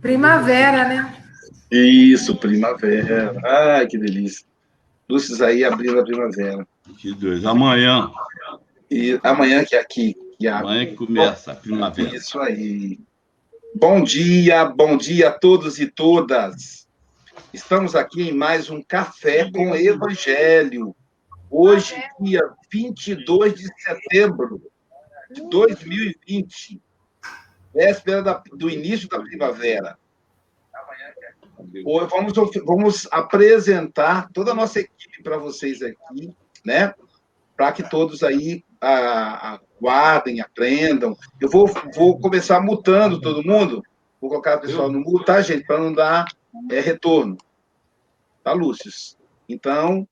Primavera, né? Isso, primavera. Ai, que delícia. Lúcius aí abrindo a primavera. 22. Amanhã. E amanhã que é aqui. Que é amanhã que começa a primavera. Isso aí. Bom dia, bom dia a todos e todas. Estamos aqui em mais um Café com Evangelho. Hoje, dia 22 de setembro de 2020, véspera da, do início da primavera. Vamos, vamos apresentar toda a nossa equipe para vocês aqui, né? Para que todos aí aguardem, aprendam. Eu vou, vou começar mutando todo mundo. Vou colocar o pessoal no mudo, tá, gente? Para não dar é, retorno. Tá, Lúcio? Então,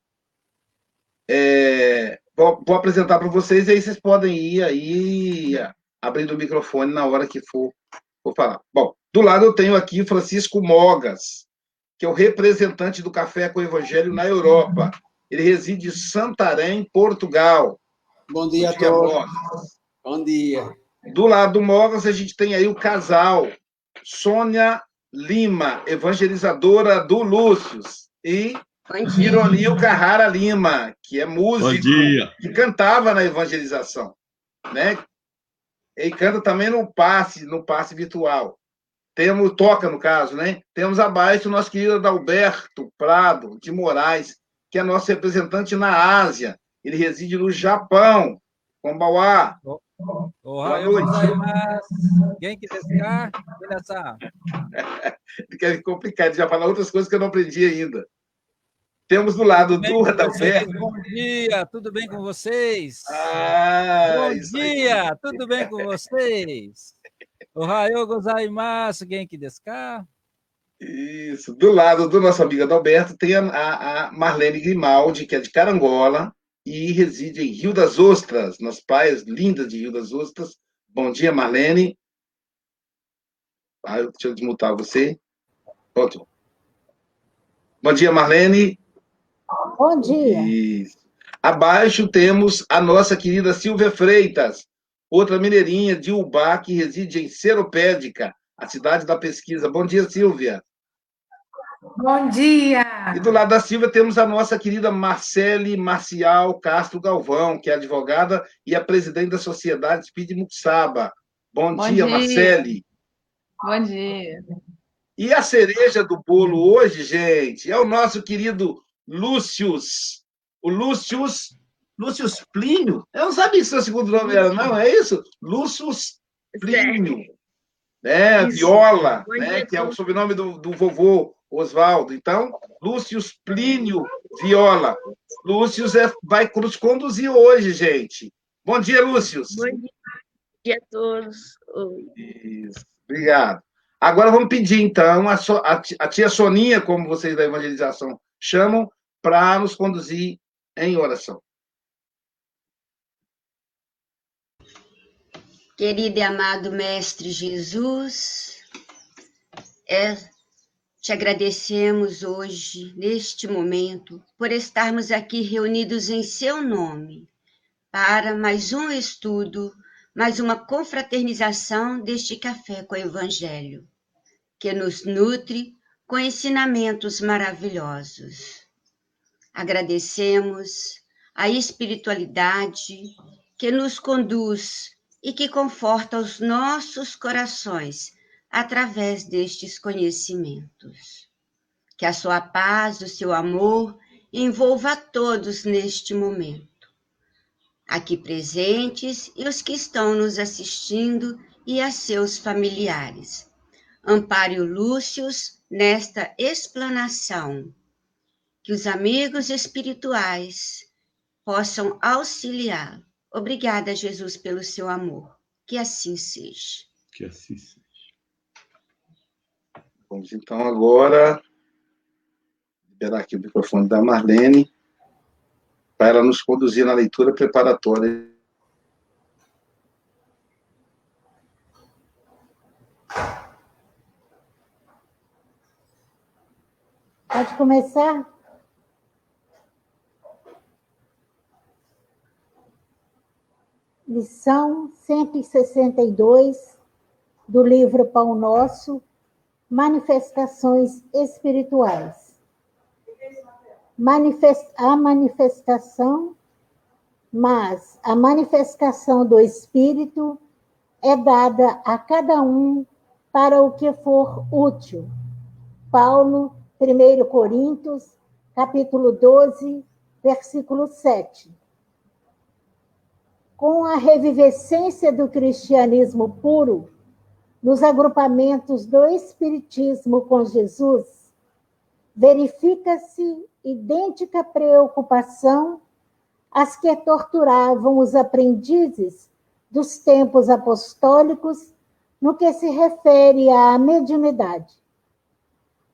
é, vou, vou, apresentar para vocês e aí vocês podem ir aí abrindo o microfone na hora que for, for falar. Bom, do lado eu tenho aqui Francisco Mogas, que é o representante do Café com o Evangelho na Europa. Ele reside em Santarém, Portugal. Bom dia, Bom dia a todos. Bom dia. Do lado do Mogas, a gente tem aí o casal Sônia Lima, evangelizadora do Lúcio, e Ironil Carrara Lima, que é músico, que cantava na evangelização, né? E canta também no passe, no passe virtual. Temos, toca no caso, né? Temos abaixo o nosso querido Adalberto Prado de Moraes, que é nosso representante na Ásia. Ele reside no Japão. Kombauá. Oh, oh, Boa noite. Quem que ficar? Fica complicado, já falar outras coisas que eu não aprendi ainda. Temos do lado do Adalberto. Bom dia, tudo bem com vocês? Ah, Bom dia, aí. tudo bem com vocês? Ohayou gozaimasu, genki desu ka? Isso. Do lado do nosso amigo Adalberto tem a, a, Marlene Grimaldi, que é de Carangola e reside em Rio das Ostras, nas praias lindas de Rio das Ostras. Bom dia, Marlene. Ah, deixa eu desmutar você. Pronto. Bom dia, Marlene. Bom dia. Isso. Abaixo temos a nossa querida Silvia Freitas, outra mineirinha de Ubá, que reside em Seropédica, a cidade da pesquisa. Bom dia, Silvia. Bom dia! E do lado da Silvia temos a nossa querida Marcele Marcial Castro Galvão, que é advogada e a presidente da Sociedade Speed Muxaba. Bom, Bom dia, dia, Marcele. Bom dia. E a cereja do bolo hoje, gente, é o nosso querido Lúcius. O Lúcius. Lúcius Plínio? Eu não sabia que seu segundo nome era, não, é isso? Lúcius Plínio. Né? Viola, né? que é o sobrenome do, do vovô Oswaldo. Então, Lúcius Plínio Viola. Lúcius é, vai nos conduzir hoje, gente. Bom dia, Lúcius. Bom dia a todos. Isso. Obrigado. Agora vamos pedir, então, a, so, a, a tia Soninha, como vocês da evangelização chamam, para nos conduzir em oração. Querido e amado Mestre Jesus, é, te agradecemos hoje, neste momento, por estarmos aqui reunidos em Seu nome, para mais um estudo, mais uma confraternização deste café com o Evangelho, que nos nutre com ensinamentos maravilhosos. Agradecemos a espiritualidade que nos conduz e que conforta os nossos corações através destes conhecimentos. Que a sua paz, o seu amor envolva a todos neste momento. Aqui presentes e os que estão nos assistindo e a seus familiares. Ampare o Lúcius nesta explanação que os amigos espirituais possam auxiliar. Obrigada, Jesus, pelo seu amor. Que assim seja. Que assim seja. Vamos então agora liberar aqui o microfone da Marlene para ela nos conduzir na leitura preparatória. Pode começar? Lição 162 do livro Pão Nosso, manifestações espirituais. Manifest, a manifestação, mas a manifestação do Espírito é dada a cada um para o que for útil. Paulo, 1 Coríntios, capítulo 12, versículo 7. Com a revivescência do cristianismo puro, nos agrupamentos do Espiritismo com Jesus, verifica-se idêntica preocupação às que torturavam os aprendizes dos tempos apostólicos no que se refere à mediunidade.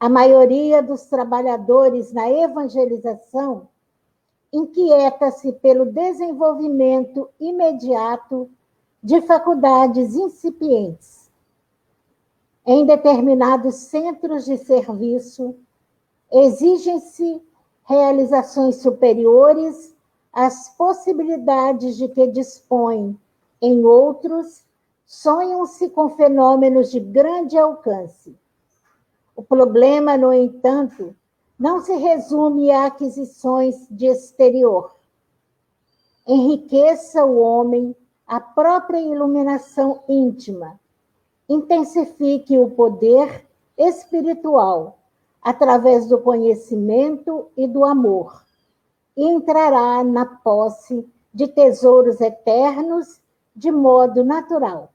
A maioria dos trabalhadores na evangelização inquieta-se pelo desenvolvimento imediato de faculdades incipientes. Em determinados centros de serviço, exigem-se realizações superiores às possibilidades de que dispõem em outros sonham-se com fenômenos de grande alcance. O problema, no entanto, não se resume a aquisições de exterior. Enriqueça o homem a própria iluminação íntima, intensifique o poder espiritual através do conhecimento e do amor, e entrará na posse de tesouros eternos de modo natural.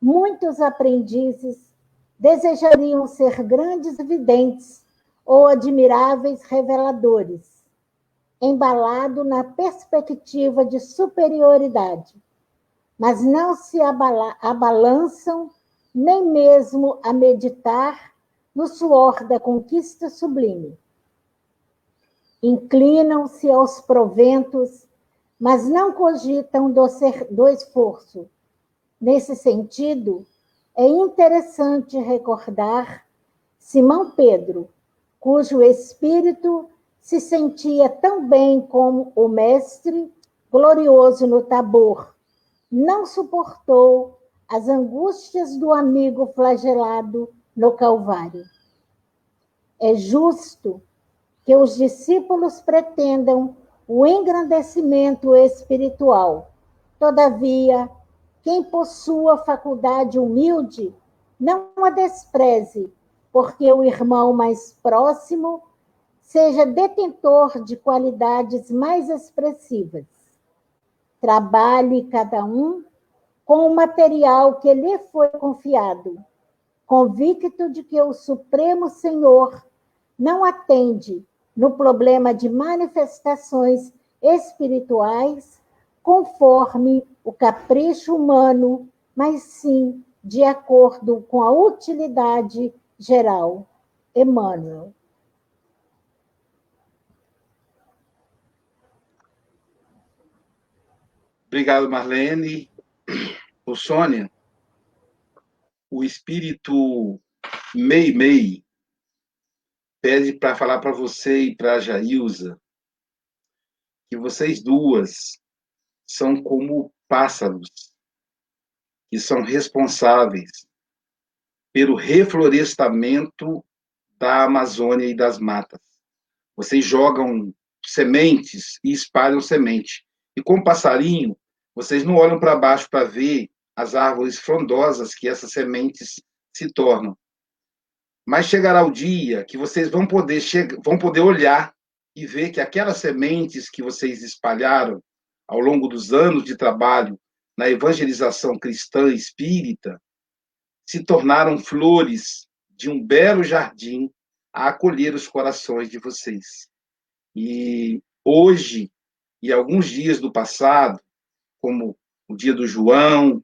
Muitos aprendizes desejariam ser grandes videntes ou admiráveis reveladores, embalado na perspectiva de superioridade, mas não se abala abalançam nem mesmo a meditar no suor da conquista sublime. Inclinam-se aos proventos, mas não cogitam do, ser, do esforço Nesse sentido, é interessante recordar Simão Pedro, cujo espírito se sentia tão bem como o mestre, glorioso no Tabor, não suportou as angústias do amigo flagelado no Calvário. É justo que os discípulos pretendam o engrandecimento espiritual. Todavia, quem possua faculdade humilde, não a despreze, porque o irmão mais próximo seja detentor de qualidades mais expressivas. Trabalhe cada um com o material que lhe foi confiado, convicto de que o Supremo Senhor não atende no problema de manifestações espirituais conforme o capricho humano, mas sim de acordo com a utilidade geral. Emmanuel. Obrigado, Marlene. O Sônia, o espírito Mei Mei pede para falar para você e para a Jailza que vocês duas são como pássaros que são responsáveis pelo reflorestamento da Amazônia e das matas. Vocês jogam sementes e espalham semente. E como passarinho, vocês não olham para baixo para ver as árvores frondosas que essas sementes se tornam. Mas chegará o dia que vocês vão poder, vão poder olhar e ver que aquelas sementes que vocês espalharam ao longo dos anos de trabalho na evangelização cristã espírita, se tornaram flores de um belo jardim a acolher os corações de vocês. E hoje, e alguns dias do passado, como o dia do João,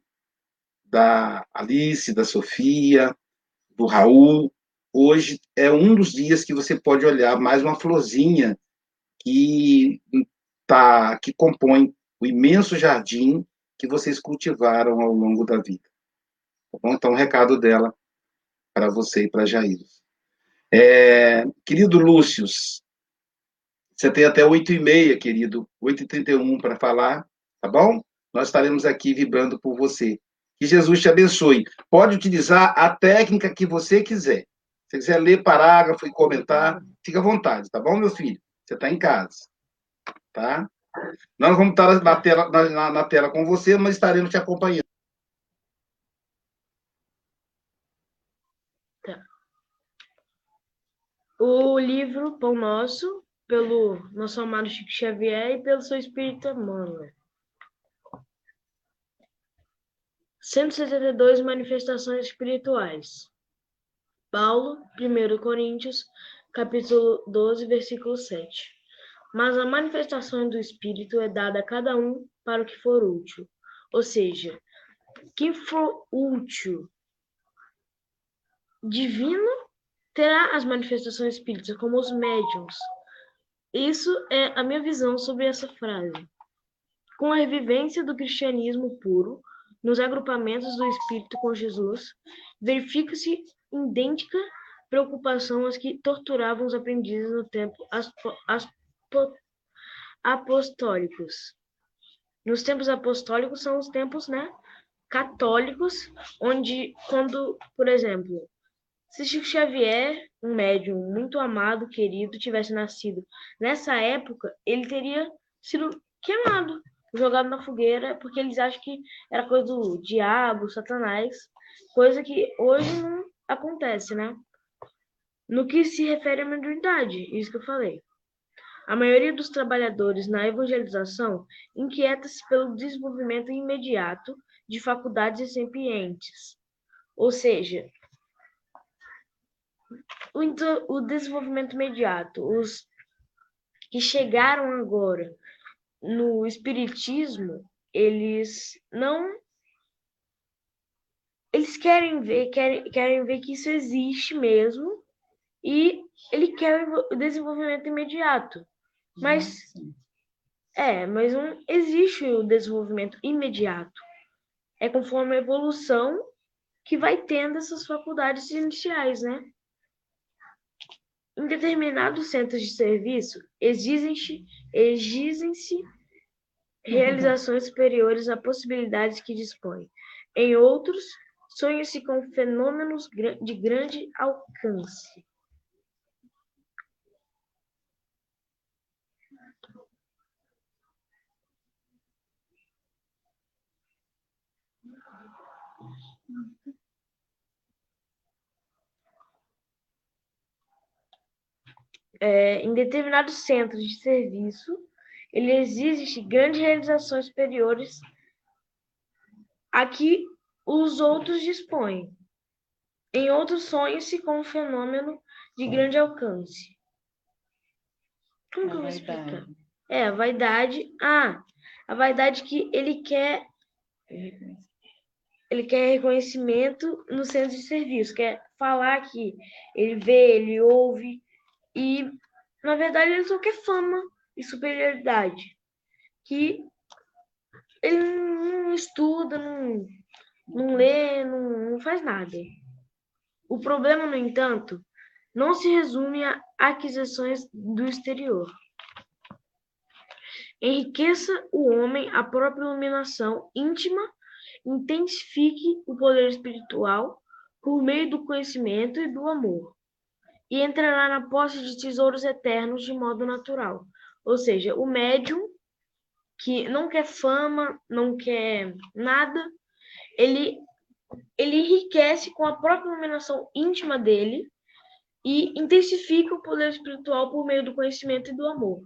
da Alice, da Sofia, do Raul, hoje é um dos dias que você pode olhar mais uma florzinha que tá, que compõe o imenso jardim que vocês cultivaram ao longo da vida. Tá bom? Então, um recado dela para você e para Jair. É, querido Lúcio, você tem até 8 e meia, querido, 8 e 31 para falar, tá bom? Nós estaremos aqui vibrando por você. Que Jesus te abençoe. Pode utilizar a técnica que você quiser. Se quiser ler parágrafo e comentar, fica à vontade, tá bom, meu filho? Você está em casa. Tá? Nós vamos estar na tela, na, na tela com você, mas estaremos te acompanhando. O livro Pão Nosso, pelo nosso amado Chico Xavier e pelo seu espírito Emmanuel. 172 manifestações espirituais. Paulo, 1 Coríntios, capítulo 12, versículo 7. Mas a manifestação do Espírito é dada a cada um para o que for útil. Ou seja, quem for útil divino terá as manifestações espíritas, como os médiums. Isso é a minha visão sobre essa frase. Com a revivência do cristianismo puro, nos agrupamentos do Espírito com Jesus, verifica-se idêntica preocupação às que torturavam os aprendizes no tempo apostólicos. Nos tempos apostólicos são os tempos, né, católicos, onde quando, por exemplo, se Chico Xavier, um médium muito amado, querido, tivesse nascido nessa época, ele teria sido queimado, jogado na fogueira, porque eles acham que era coisa do diabo, satanás, coisa que hoje não acontece, né? No que se refere à mediunidade, isso que eu falei. A maioria dos trabalhadores na evangelização inquieta-se pelo desenvolvimento imediato de faculdades recipientes, ou seja, o, desenvolvimento imediato. Os que chegaram agora no espiritismo, eles não eles querem ver, querem, querem ver que isso existe mesmo e ele quer o desenvolvimento imediato. Mas é, mas não existe o desenvolvimento imediato. É conforme a evolução que vai tendo essas faculdades iniciais, né? Em determinados centros de serviço, exigem-se exigem realizações superiores a possibilidades que dispõem. Em outros, sonha-se com fenômenos de grande alcance. É, em determinados centros de serviço, ele exige grandes realizações superiores a que os outros dispõem. Em outros, sonha-se com um fenômeno de grande alcance. Como que eu vou explicar? É, a vaidade. Ah, a vaidade que ele quer ele quer reconhecimento no centro de serviço, quer falar que ele vê, ele ouve, e na verdade ele só quer fama e superioridade. Que ele não estuda, não, não lê, não, não faz nada. O problema, no entanto, não se resume a aquisições do exterior. Enriqueça o homem a própria iluminação íntima intensifique o poder espiritual por meio do conhecimento e do amor, e entrará na posse de tesouros eternos de modo natural. Ou seja, o médium que não quer fama, não quer nada, ele ele enriquece com a própria iluminação íntima dele e intensifica o poder espiritual por meio do conhecimento e do amor,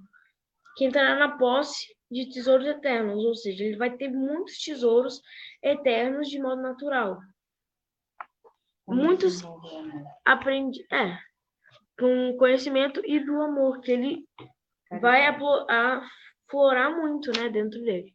que entrará na posse de tesouros eternos, ou seja, ele vai ter muitos tesouros eternos de modo natural. Muitos aprendem, é, com conhecimento e do amor que ele vai aflorar muito, né, dentro dele.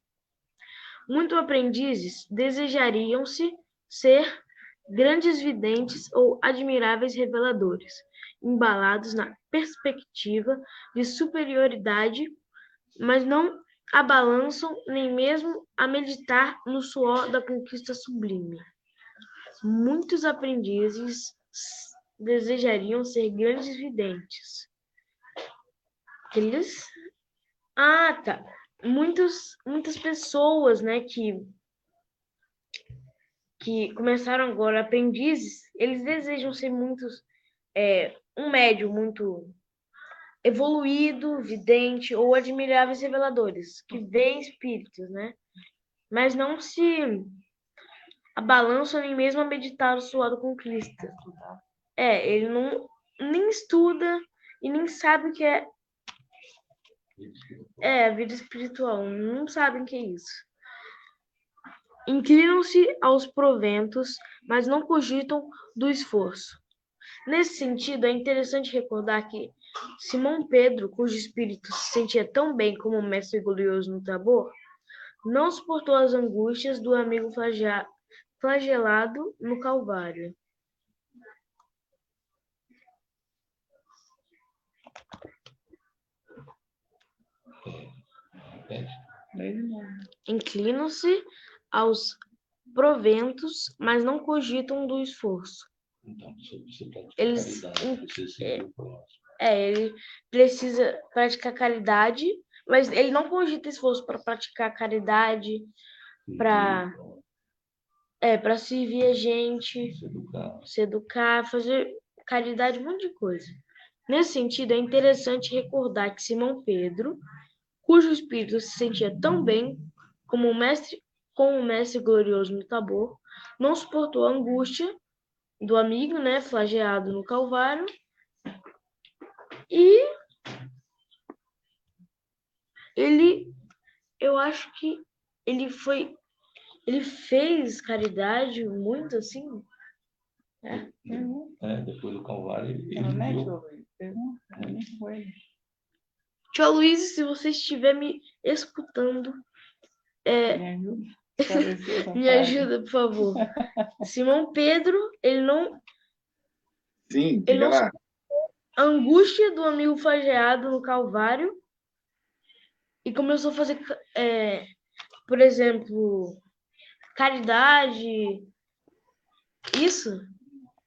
Muitos aprendizes desejariam-se ser grandes videntes ou admiráveis reveladores, embalados na perspectiva de superioridade, mas não abalançam nem mesmo a meditar no suor da conquista sublime. Muitos aprendizes desejariam ser grandes videntes. Eles. Ah, tá. Muitos, muitas pessoas, né, que que começaram agora aprendizes, eles desejam ser muitos, é, um médio muito evoluído, vidente ou admiráveis reveladores, que veem espíritos, né? Mas não se abalançam nem mesmo a meditar o suado com Cristo. É, ele não nem estuda e nem sabe o que é é a vida espiritual, não sabem o que é isso. Inclinam-se aos proventos, mas não cogitam do esforço. Nesse sentido, é interessante recordar que Simão Pedro, cujo espírito se sentia tão bem como o mestre glorioso no Tabor, não suportou as angústias do amigo flagelado no Calvário. Inclinam-se aos proventos, mas não cogitam do esforço. Então, Eles, é, é, ele precisa praticar caridade, mas ele não cogita esforço para praticar caridade, para é, para servir a gente, Se educar. se educar, fazer caridade, um monte de coisa. Nesse sentido, é interessante recordar que Simão Pedro, cujo espírito se sentia tão bem como o mestre, como o mestre glorioso no Tabor, não suportou a angústia do amigo, né, flagelado no Calvário, e ele, eu acho que ele foi, ele fez caridade muito assim. É, depois do Calvário, ele Não, né, viu. Jovem? Tia Luiz, se você estiver me escutando, é, Me ajuda? Me ajuda, por favor. Simão Pedro, ele não. Sim, Ele diga não lá. a angústia do amigo flagelado no Calvário e começou a fazer, é, por exemplo, caridade. Isso?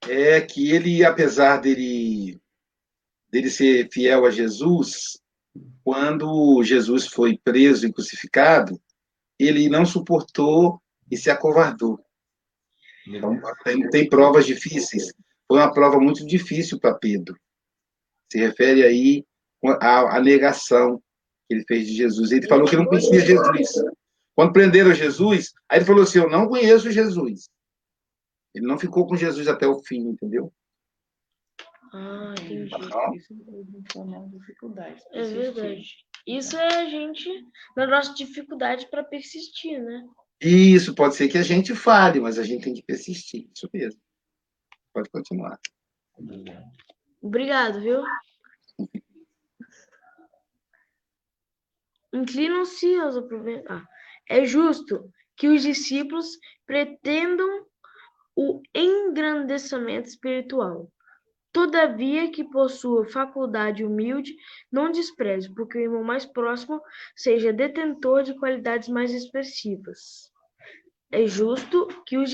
É que ele, apesar dele, dele ser fiel a Jesus, quando Jesus foi preso e crucificado, ele não suportou e se acovardou. Então, tem, tem provas difíceis. Foi uma prova muito difícil para Pedro. Se refere aí à, à negação que ele fez de Jesus. Ele falou que não conhecia Jesus. Quando prenderam Jesus, aí ele falou assim: Eu não conheço Jesus. Ele não ficou com Jesus até o fim, entendeu? Ah, entendi. Isso é uma dificuldade. É verdade. Isso é a gente, na nossa dificuldade para persistir, né? Isso, pode ser que a gente fale, mas a gente tem que persistir. Isso mesmo. Pode continuar. Obrigado, viu? Inclinam-se aos aproven- ah, É justo que os discípulos pretendam o engrandecimento espiritual. Todavia, que possua faculdade humilde, não despreze, porque o irmão mais próximo seja detentor de qualidades mais expressivas. É justo que os,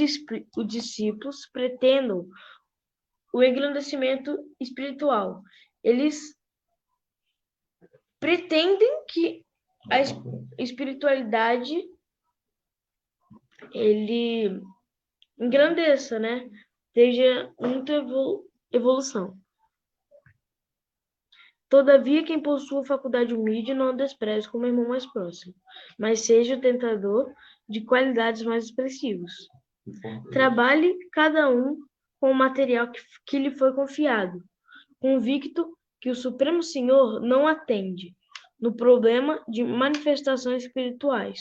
os discípulos pretendam o engrandecimento espiritual. Eles pretendem que a es- espiritualidade ele engrandeça, né? Seja muita evolu- evolução. Todavia, quem possua faculdade humilde não despreze como irmão mais próximo, mas seja o tentador de qualidades mais expressivas. Trabalhe cada um com o material que, que lhe foi confiado, convicto que o Supremo Senhor não atende no problema de manifestações espirituais.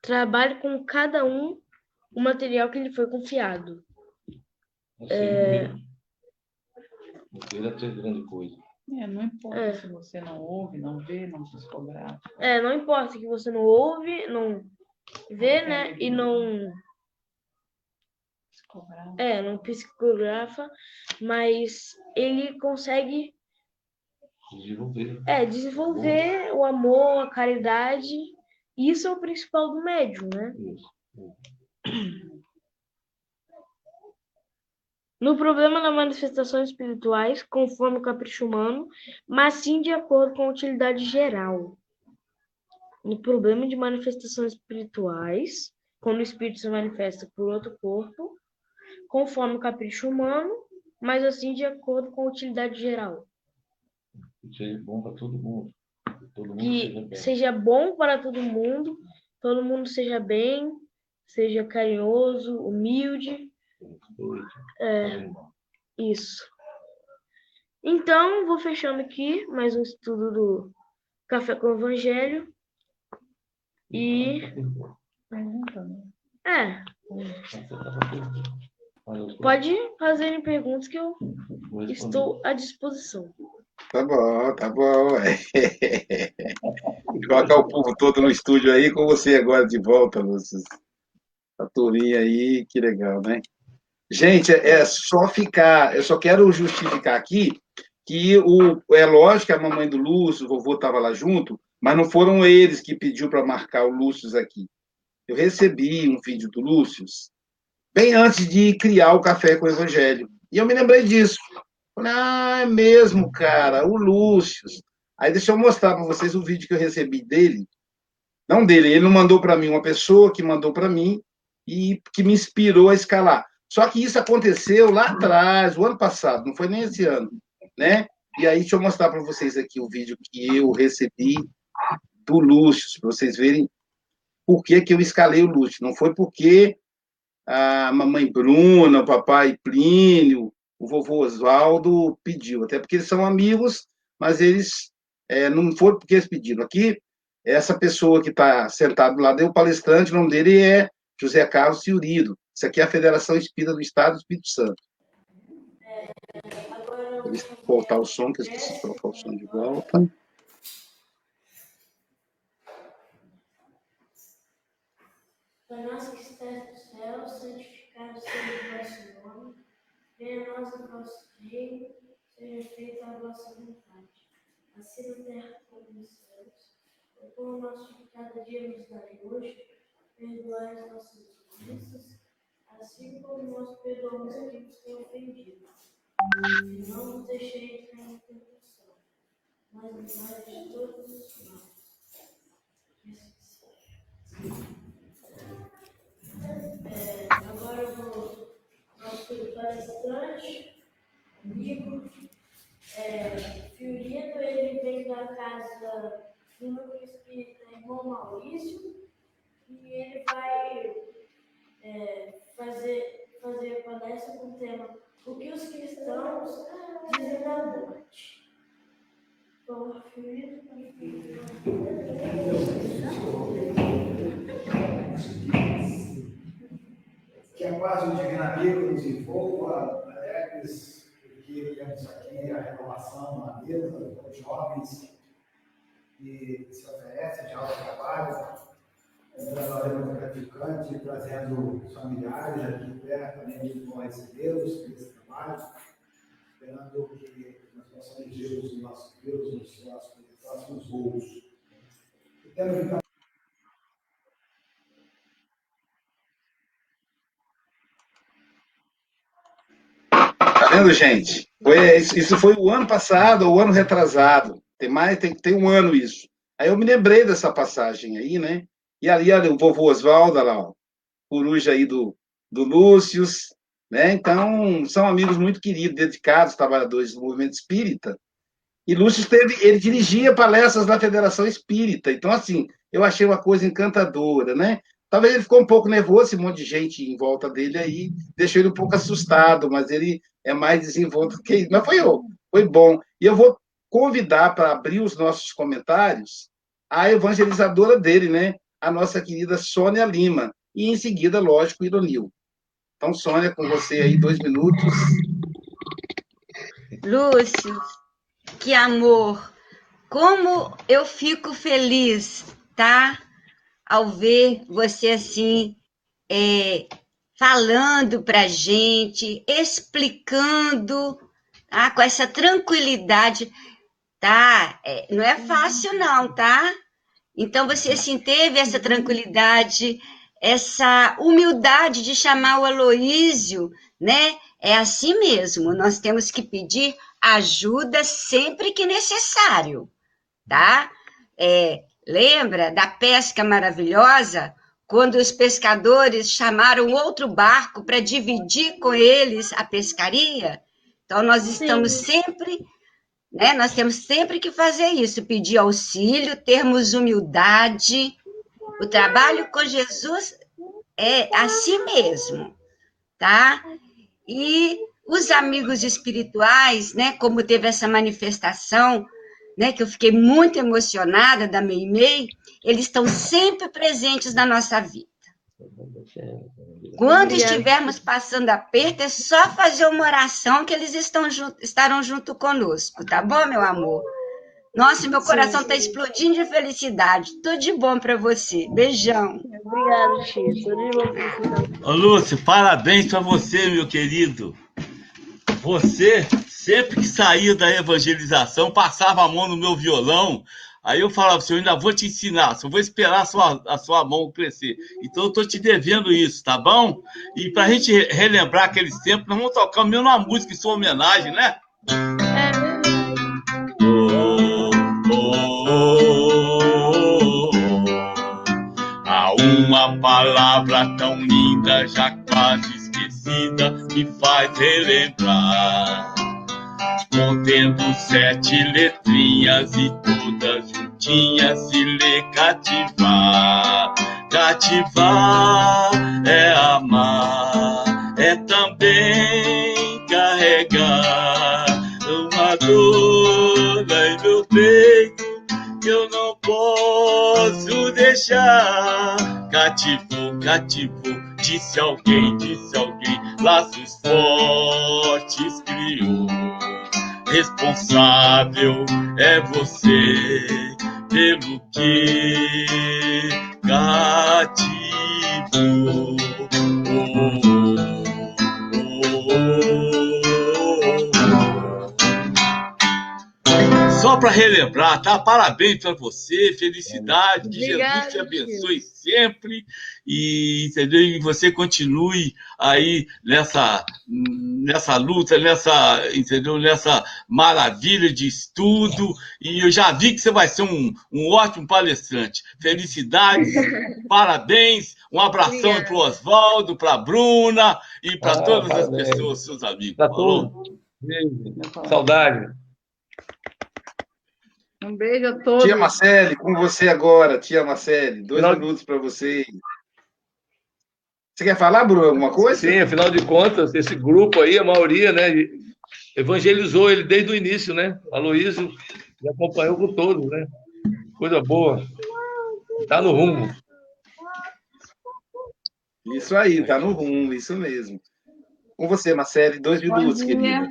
Trabalhe com cada um o material que lhe foi confiado. É... Ele é três grande coisa. É, não importa É. se você não ouve, não vê, não psicografa. É, não importa que você não ouve, não vê, né? E não, psicografa. é, não psicografa, mas ele consegue Desenvolver. É, desenvolver o amor, a caridade. Isso é o principal do médium, né? Isso. No problema das manifestações espirituais, conforme o capricho humano, mas sim de acordo com a utilidade geral. no problema de manifestações espirituais, quando o espírito se manifesta por outro corpo, conforme o capricho humano, mas assim de acordo com a utilidade geral. Seja bom para todo mundo. Todo mundo que seja, seja bom para todo mundo, todo mundo seja bem, seja carinhoso, humilde. É, isso. Então, vou fechando aqui mais um estudo do Café com o Evangelho. E. É. Pode fazerem perguntas que eu estou à disposição. Tá bom, tá bom. Colocar o povo todo no estúdio aí com você agora de volta, Lúcio. A turminha aí, que legal, né? Gente, é só ficar. Eu só quero justificar aqui que o, é lógico que a mamãe do Lúcio, o vovô estava lá junto, mas não foram eles que pediu para marcar o Lúcio aqui. Eu recebi um vídeo do Lúcio bem antes de criar o Café com o Evangelho. E eu me lembrei disso. Falei, ah, é mesmo, cara, o Lúcio. Aí deixa eu mostrar para vocês o vídeo que eu recebi dele. Não dele, ele não mandou para mim, uma pessoa que mandou para mim e que me inspirou a escalar. Só que isso aconteceu lá atrás, o ano passado, não foi nem esse ano, né? E aí, deixa eu mostrar para vocês aqui o vídeo que eu recebi do Lúcio, para vocês verem por que, que eu escalei o Lúcio. Não foi porque a mamãe Bruna, o papai Plínio, o vovô Oswaldo pediu, até porque eles são amigos, mas eles é, não foi porque eles pediram. Aqui, essa pessoa que está sentado lá, deu palestrante, o nome dele é José Carlos Ciurido. Isso aqui é a Federação Espírita do Estado do Espírito Santo. Eu voltar o som, que eu esqueci de colocar o som de volta. Pai nosso que estás no céu, santificado seja o vosso nome. Venha a nós o vosso reino, seja feita a vossa vontade, assim na terra como nos céus. O pão nosso de cada dia nos dai hoje, perdoai as nossas ofensas, assim como nós perdoamos a quem nos tem ofendido. E não nos deixeis cair em tentação, mas livrai de todos os males. É, agora vou nosso palestrante, amigo, é, Fiorino, ele vem da casa do núcleo espírita irmão Maurício, e ele vai é, fazer, fazer palestra com o tema O que os cristãos dizem da morte. Bom, Fiorino, Que a paz do Divino Amigo nos envolva, alegres, porque temos aqui a renovação na mesa, os jovens que se oferecem de alto trabalho, trabalho gratificante, trazendo familiares aqui perto, também eles vão recebê-los nesse trabalho, esperando que nós possamos ver os nossos Deus nos nossos próximos voos. Eu quero ficar Tá vendo, gente? Foi, isso foi o ano passado, o ano retrasado. Tem mais, tem, tem um ano isso. Aí eu me lembrei dessa passagem aí, né? E ali, olha, o vovô Oswaldo, lá, ó, coruja aí do, do Lúcius, né? Então, são amigos muito queridos, dedicados, trabalhadores do movimento espírita. E Lúcio teve, ele dirigia palestras na Federação Espírita. Então, assim, eu achei uma coisa encantadora, né? Talvez ele ficou um pouco nervoso, esse monte de gente em volta dele aí, deixou ele um pouco assustado, mas ele é mais desenvolto que isso. Mas foi, foi bom. E eu vou convidar para abrir os nossos comentários a evangelizadora dele, né? A nossa querida Sônia Lima. E em seguida, lógico, Ironil. Então, Sônia, com você aí, dois minutos. Lúcio, que amor! Como eu fico feliz, tá? Ao ver você assim, é, falando para gente, explicando, tá? Com essa tranquilidade, tá? É, não é fácil, não, tá? Então, você assim, teve essa tranquilidade, essa humildade de chamar o Aloísio, né? É assim mesmo, nós temos que pedir ajuda sempre que necessário, tá? É, Lembra da pesca maravilhosa? Quando os pescadores chamaram outro barco para dividir com eles a pescaria? Então, nós estamos Sim. sempre, né? Nós temos sempre que fazer isso, pedir auxílio, termos humildade. O trabalho com Jesus é assim mesmo, tá? E os amigos espirituais, né, como teve essa manifestação, né, que eu fiquei muito emocionada da Meimei, eles estão sempre presentes na nossa vida. Quando estivermos passando aperto, é só fazer uma oração que eles estão junto, estarão junto conosco, tá bom, meu amor? Nossa, meu coração está explodindo de felicidade. Tudo de bom para você. Beijão. Obrigada, Tia. Tudo de bom para você. Ô, Lúcio, parabéns para você, meu querido. Você, sempre que saía da evangelização, passava a mão no meu violão. Aí eu falava assim, eu ainda vou te ensinar, só vou esperar a sua, a sua mão crescer. Então eu estou te devendo isso, tá bom? E para a gente relembrar aqueles tempos, nós vamos tocar o uma música em sua homenagem, né? É. Há uma palavra tão linda, já quase esquecida, me faz relembrar. Contendo sete letrinhas e todas juntinhas se lê cativar. Cativar é amar, é também carregar uma dor em meu peito que eu não posso deixar. Cativou, cativou, disse alguém, disse alguém, laços fortes criou. Responsável é você pelo que cativou. Oh, oh, Só para relembrar, tá? Parabéns para você, felicidade, que Jesus te abençoe sempre e entendeu? E você continue aí nessa nessa luta, nessa entendeu? Nessa maravilha de estudo e eu já vi que você vai ser um, um ótimo palestrante. Felicidades, parabéns, um abração para o Oswaldo, para a Bruna e para ah, todas as pessoas, seus amigos. Pra todos. Saudade. Um beijo a todos. Tia Marcele, com você agora, tia Marcele. Dois Não. minutos para você. Você quer falar, Bruno, alguma coisa? Sim, afinal de contas, esse grupo aí, a maioria, né, evangelizou ele desde o início, né? A Luísio me acompanhou com todos, né? Coisa boa. Tá no rumo. Isso aí, tá no rumo, isso mesmo. Com você, Marcele, dois minutos, querida.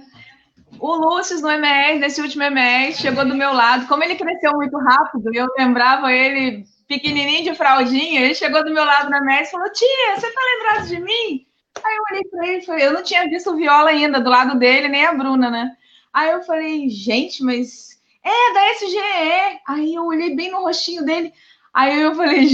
O Lúcio, no MS, nesse último MS, chegou do meu lado. Como ele cresceu muito rápido, eu lembrava ele pequenininho de fraldinha, ele chegou do meu lado na MS e falou, tia, você tá lembrado de mim? Aí eu olhei pra ele e falei, eu não tinha visto o Viola ainda, do lado dele, nem a Bruna, né? Aí eu falei, gente, mas é da SGE. Aí eu olhei bem no rostinho dele, aí eu falei,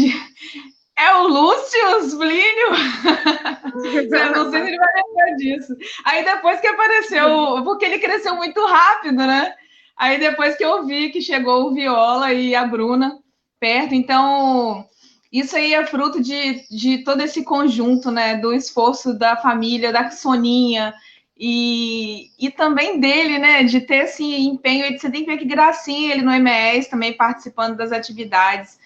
é o Lúcio Plínio? eu não sei se ele vai lembrar disso. Aí depois que apareceu, porque ele cresceu muito rápido, né? Aí depois que eu vi que chegou o Viola e a Bruna perto, então isso aí é fruto de, de todo esse conjunto, né? Do esforço da família, da Soninha, e, e também dele, né? De ter esse empenho, você tem que ver que gracinha ele no MS também participando das atividades.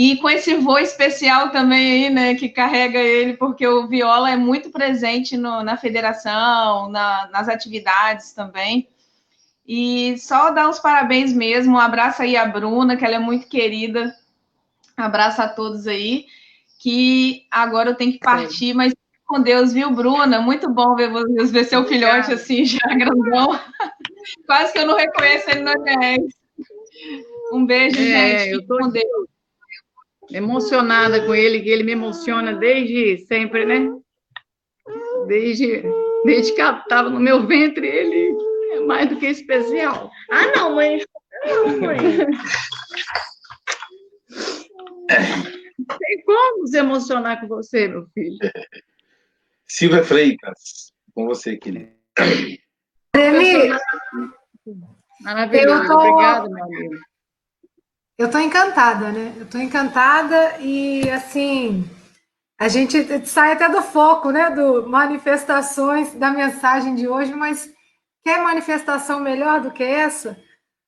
E com esse voo especial também aí, né, que carrega ele, porque o Viola é muito presente no, na federação, na, nas atividades também. E só dar os parabéns mesmo, um abraço aí a Bruna, que ela é muito querida. Abraço a todos aí, que agora eu tenho que partir, mas com Deus, viu, Bruna? Muito bom ver, ver seu filhote assim, já grandão. Quase que eu não reconheço ele no EBS. Um beijo, é, gente. Tô... com Deus emocionada com ele, que ele me emociona desde sempre, né? Desde, desde que estava no meu ventre, ele é mais do que especial. Ah, não, mãe. Não, mãe. Tem como se emocionar com você, meu filho. Silvia Freitas, com você, querida. Maravilhoso, tô... obrigada, meu amigo. Eu estou encantada, né? Eu estou encantada e, assim, a gente sai até do foco, né? Do manifestações da mensagem de hoje, mas quer manifestação melhor do que essa?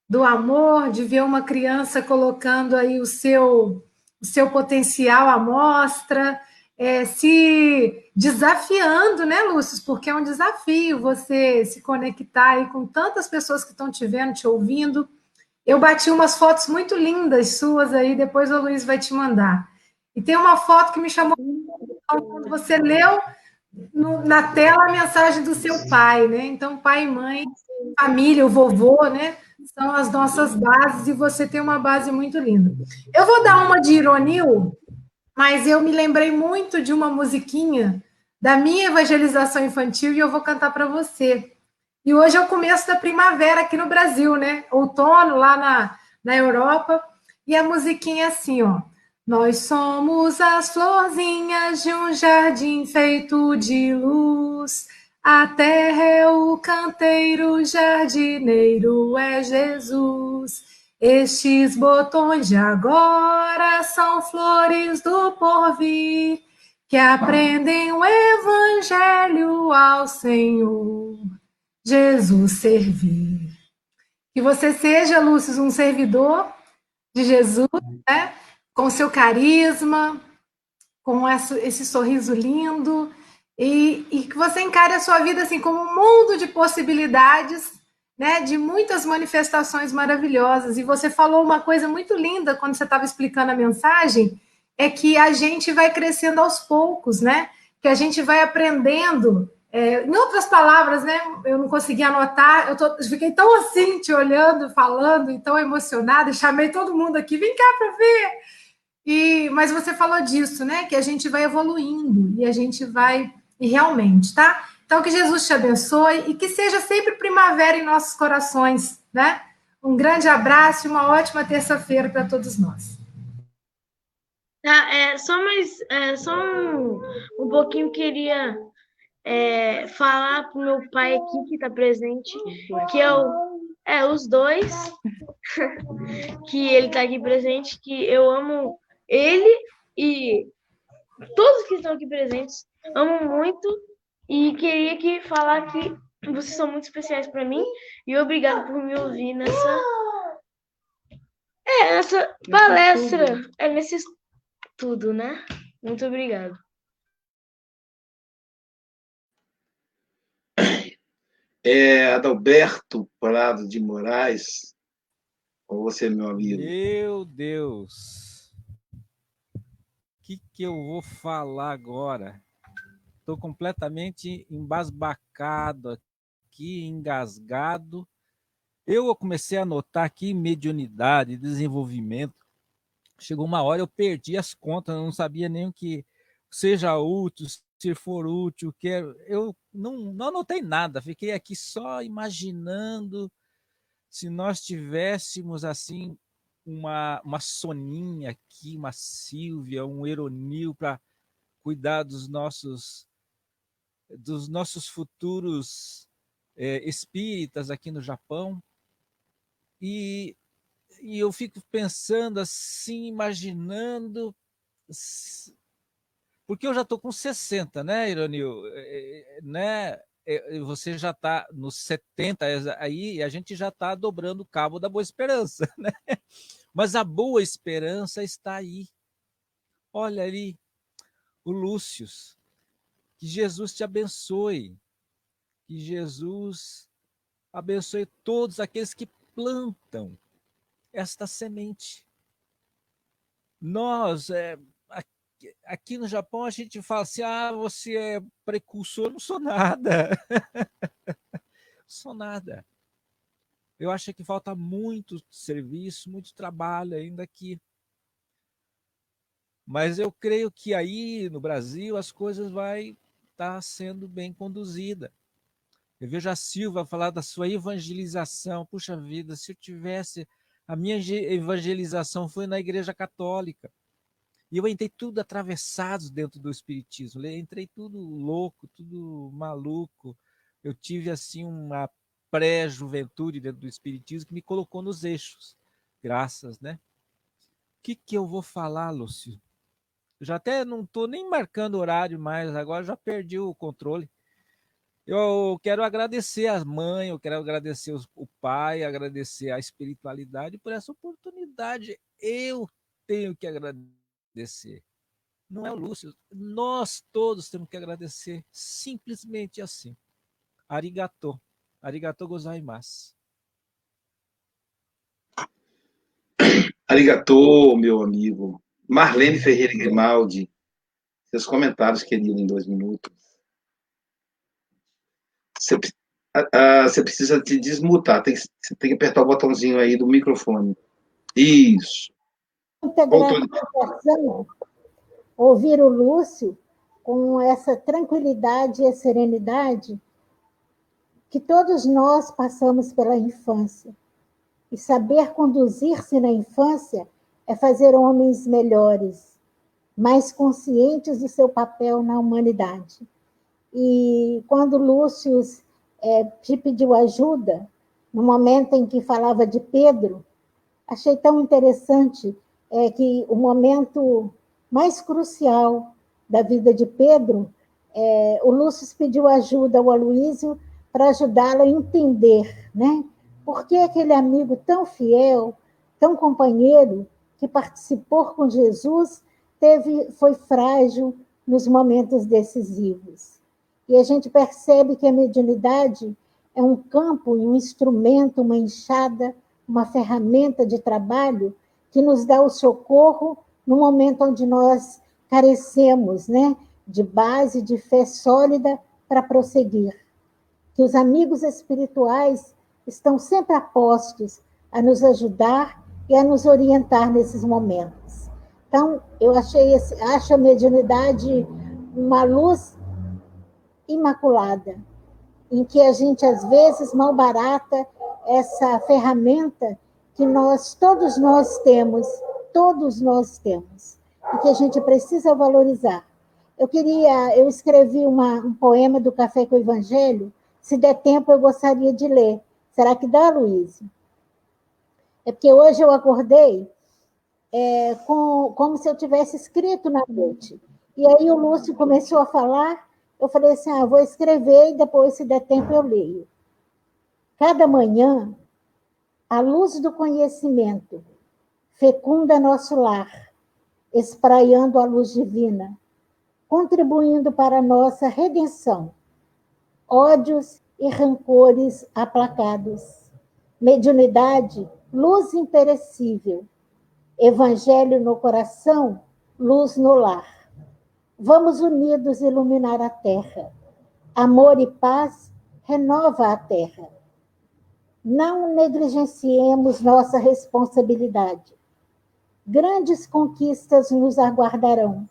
Do amor, de ver uma criança colocando aí o seu, o seu potencial à mostra, é, se desafiando, né, Lúcio? Porque é um desafio você se conectar aí com tantas pessoas que estão te vendo, te ouvindo eu bati umas fotos muito lindas suas aí, depois o Luiz vai te mandar. E tem uma foto que me chamou quando você leu no, na tela a mensagem do seu pai, né? Então, pai mãe, família, o vovô, né? São as nossas bases e você tem uma base muito linda. Eu vou dar uma de ironil, mas eu me lembrei muito de uma musiquinha da minha evangelização infantil e eu vou cantar para você. E hoje é o começo da primavera aqui no Brasil, né? Outono lá na, na Europa. E a musiquinha é assim, ó. Nós somos as florzinhas de um jardim feito de luz. A terra é o canteiro, o jardineiro é Jesus. Estes botões de agora são flores do porvir que aprendem o evangelho ao Senhor. Jesus servir. Que você seja, Lúcio, um servidor de Jesus, né? com seu carisma, com esse sorriso lindo, e, e, que você encare a sua vida assim como um mundo de possibilidades, né? de muitas manifestações maravilhosas. E você falou uma coisa muito linda quando você estava explicando a mensagem, é que a gente vai crescendo aos poucos, né? Que a gente vai aprendendo é, em outras palavras, né? Eu não consegui anotar, eu, tô, fiquei tão assim, te olhando, falando, e tão emocionada, chamei todo mundo aqui, vem cá para ver. E, mas você falou disso, né? Que a gente vai evoluindo e a gente vai, e realmente, tá? Então, que Jesus te abençoe e que seja sempre primavera em nossos corações, né? Um grande abraço e uma ótima terça-feira para todos nós. Tá, é, só mais, é, só um, um pouquinho queria é, falar pro meu pai aqui que está presente, que eu é, os dois, que ele está aqui presente, que eu amo ele e todos que estão aqui presentes, amo muito e queria que falar que vocês são muito especiais para mim e obrigado por me ouvir nessa é, nessa palestra, é nesse tudo, né? Muito obrigado. É Adalberto Prado de Moraes, com você, meu amigo. Meu Deus! O que, que eu vou falar agora? Estou completamente embasbacado aqui, engasgado. Eu comecei a notar aqui mediunidade, desenvolvimento. Chegou uma hora eu perdi as contas, não sabia nem o que seja útil, se for útil, quero. Eu não, não anotei nada, fiquei aqui só imaginando se nós tivéssemos assim uma, uma Soninha aqui, uma Silvia, um Eronil para cuidar dos nossos dos nossos futuros é, espíritas aqui no Japão. E, e eu fico pensando assim, imaginando porque eu já estou com 60, né, Ironil? É, é, né? É, você já está nos 70, aí a gente já está dobrando o cabo da Boa Esperança, né? Mas a Boa Esperança está aí. Olha ali, o Lúcio. Que Jesus te abençoe. Que Jesus abençoe todos aqueles que plantam esta semente. Nós, é, aqui no Japão a gente fala assim: ah, você é precursor, não sou nada. sou nada. Eu acho que falta muito serviço, muito trabalho ainda aqui. Mas eu creio que aí no Brasil as coisas vai estar tá sendo bem conduzida. Eu vejo a Silva falar da sua evangelização. Puxa vida, se eu tivesse a minha evangelização foi na Igreja Católica. E eu entrei tudo atravessado dentro do espiritismo, entrei tudo louco, tudo maluco. Eu tive assim uma pré-juventude dentro do espiritismo que me colocou nos eixos, graças, né? que, que eu vou falar, Lúcio? Já até não estou nem marcando horário mais, agora já perdi o controle. Eu quero agradecer a mãe, eu quero agradecer o pai, agradecer a espiritualidade por essa oportunidade. Eu tenho que agradecer. Não é o Lúcio, nós todos temos que agradecer, simplesmente assim. Arigato. Arigato gozaimasu. Arigato, meu amigo. Marlene Ferreira Grimaldi, seus comentários, querido, em dois minutos. Você, você precisa te desmutar, tem, você tem que apertar o botãozinho aí do microfone. Isso. Ouvir o Lúcio com essa tranquilidade e serenidade que todos nós passamos pela infância. E saber conduzir-se na infância é fazer homens melhores, mais conscientes do seu papel na humanidade. E quando Lúcio é, te pediu ajuda, no momento em que falava de Pedro, achei tão interessante é, que o momento mais crucial da vida de Pedro, é, o Lúcio pediu ajuda ao Aloísio para ajudá-lo a entender, né? Por que aquele amigo tão fiel, tão companheiro, que participou com Jesus, teve, foi frágil nos momentos decisivos. E a gente percebe que a mediunidade é um campo, um instrumento, uma enxada, uma ferramenta de trabalho que nos dá o socorro no momento onde nós carecemos né, de base, de fé sólida para prosseguir. Que os amigos espirituais estão sempre apostos a nos ajudar e a nos orientar nesses momentos. Então, eu achei esse, acho a mediunidade uma luz imaculada, em que a gente às vezes malbarata essa ferramenta que nós todos nós temos, todos nós temos, e que a gente precisa valorizar. Eu queria, eu escrevi uma, um poema do Café com o Evangelho, se der tempo eu gostaria de ler. Será que dá, Luiz? É porque hoje eu acordei é, com, como se eu tivesse escrito na noite. E aí o Lúcio começou a falar, eu falei assim, ah, vou escrever e depois, se der tempo, eu leio. Cada manhã, a luz do conhecimento fecunda nosso lar, espraiando a luz divina, contribuindo para nossa redenção. Ódios e rancores aplacados. Mediunidade luz imperecível. Evangelho no coração, luz no lar. Vamos unidos iluminar a terra. Amor e paz renova a terra. Não negligenciemos nossa responsabilidade. Grandes conquistas nos aguardarão.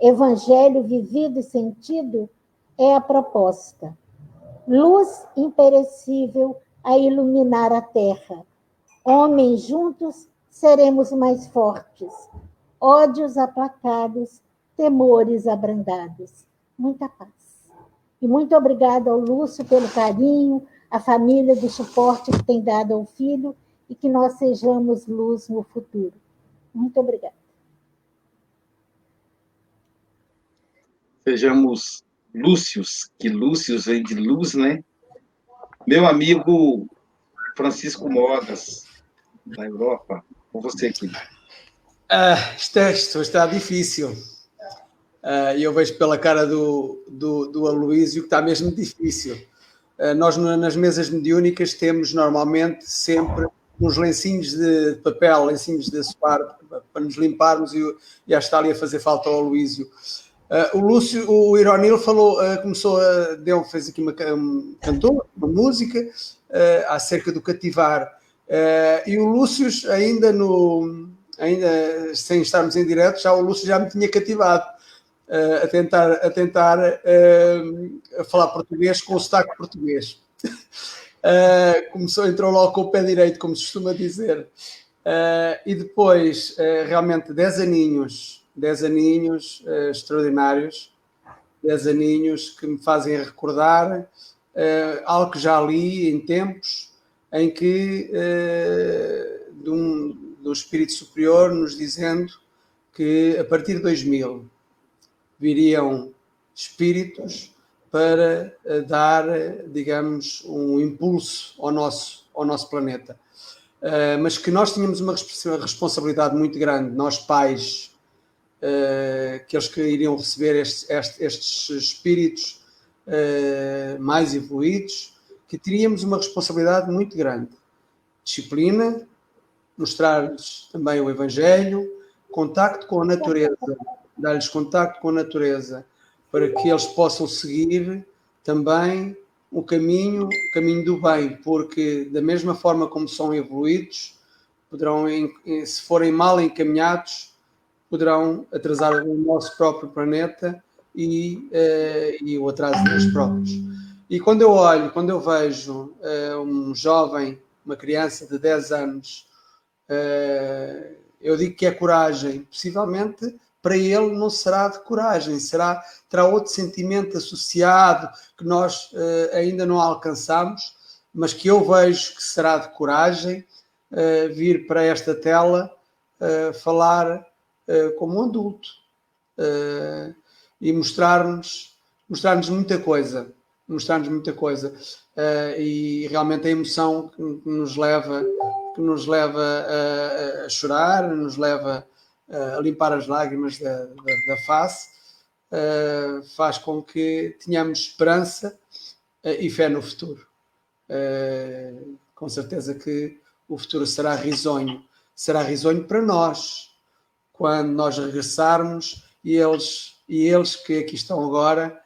Evangelho vivido e sentido é a proposta. Luz imperecível a iluminar a terra Homens juntos seremos mais fortes. Ódios aplacados, temores abrandados. Muita paz. E muito obrigada ao Lúcio pelo carinho, à família do suporte que tem dado ao filho e que nós sejamos luz no futuro. Muito obrigada. Sejamos lúcios, que lúcios vem de luz, né? Meu amigo Francisco Modas, da Europa, com você aqui? Ah, está, está difícil. Uh, eu vejo pela cara do, do, do Aloísio que está mesmo difícil. Uh, nós, nas mesas mediúnicas, temos normalmente sempre uns lencinhos de papel, lencinhos de suar, para nos limparmos, e, e está ali a fazer falta ao Aloísio. Uh, o Lúcio, o Ironil falou, uh, começou a, deu, fez aqui uma, um, cantou uma música uh, acerca do cativar. E o Lúcio, ainda no ainda sem estarmos em direto, já o Lúcio já me tinha cativado a tentar, a, tentar uh, a falar português com o sotaque português. começou, entrou logo com o pé direito, como se costuma dizer. e depois, realmente, 10 aninhos, 10 aninhos extraordinários, 10 aninhos que me fazem recordar algo que já li em tempos, em que de, um, do espírito superior nos dizendo que a partir de 2000 viriam espíritos para eh, dar, digamos, um impulso ao nosso, ao nosso planeta. Uh, mas que nós tínhamos uma responsabilidade muito grande, nós pais, aqueles que iriam receber estes, estes, espíritos mais evoluídos, que teríamos uma responsabilidade muito grande. Disciplina, mostrar-lhes também o Evangelho, contacto com a natureza, dar-lhes contacto com a natureza, para que eles possam seguir também o caminho, o caminho do bem, porque da mesma forma como são evoluídos, poderão, se forem mal encaminhados, poderão atrasar o nosso próprio planeta e, uh, e o atraso deles próprios. E quando eu olho, quando eu vejo uh, um jovem, uma criança de 10 anos, eu digo que é coragem. Possivelmente para ele não será de coragem, será, terá outro sentimento associado que nós uh, ainda não alcançamos, mas que eu vejo que será de coragem uh, vir para esta tela uh, falar como um adulto e mostrar-nos mostrar-nos muita coisa, mostrar-nos muita coisa e realmente a emoção que, que nos leva que nos leva a, a chorar, nos leva a limpar as lágrimas da, da, da face, uh, faz com que tenhamos esperança uh, e fé no futuro. Uh, com certeza que o futuro será risonho. Será risonho para nós, quando nós regressarmos e eles, e eles que aqui estão agora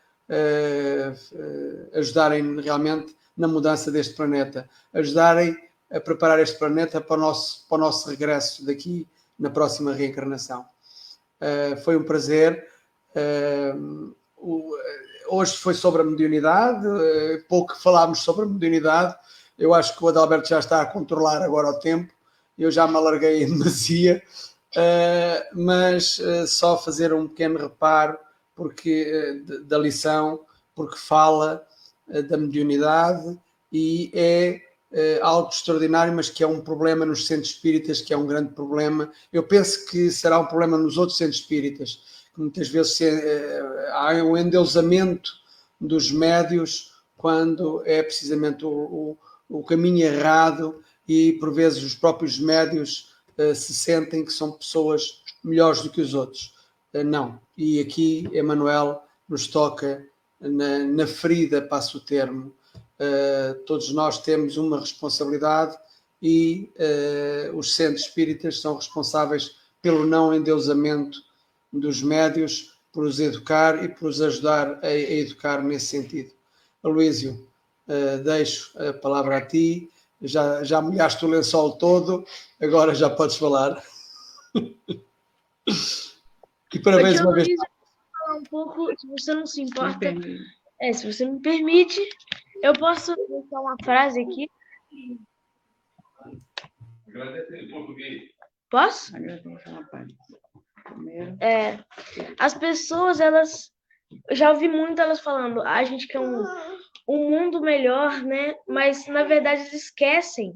ajudarem realmente na mudança deste planeta, ajudarem a preparar este planeta para o nosso, para o nosso regresso daqui na próxima reencarnação. Uh, foi um prazer. Uh, o, hoje foi sobre a mediunidade, uh, pouco falámos sobre a mediunidade. Eu acho que o Adalberto já está a controlar agora o tempo, eu já me alarguei em demasia, mas só fazer um pequeno reparo porque, da lição, porque fala da mediunidade e é uh, algo extraordinário, mas que é um problema nos centros espíritas, que é um grande problema. Eu penso que será um problema nos outros centros espíritas, que muitas vezes uh, há um endeusamento dos médios quando é precisamente o, o, o caminho errado e por vezes os próprios médios uh, se sentem que são pessoas melhores do que os outros. não. E aqui Emanuel nos toca na, na ferida, passo o termo, uh, todos nós temos uma responsabilidade e uh, os centros espíritas são responsáveis pelo não endeusamento dos médios, por os educar e por os ajudar a, a educar nesse sentido. Aloísio, uh, deixo a palavra a ti, já, já molhaste o lençol todo, agora já podes falar. e parabéns uma vez. Falar um pouco, se você não se importa, é, se você me permite, eu posso deixar uma frase aqui? Posso? É, as pessoas, elas. Já ouvi muito elas falando, a gente quer um, um mundo melhor, né? Mas, na verdade, eles esquecem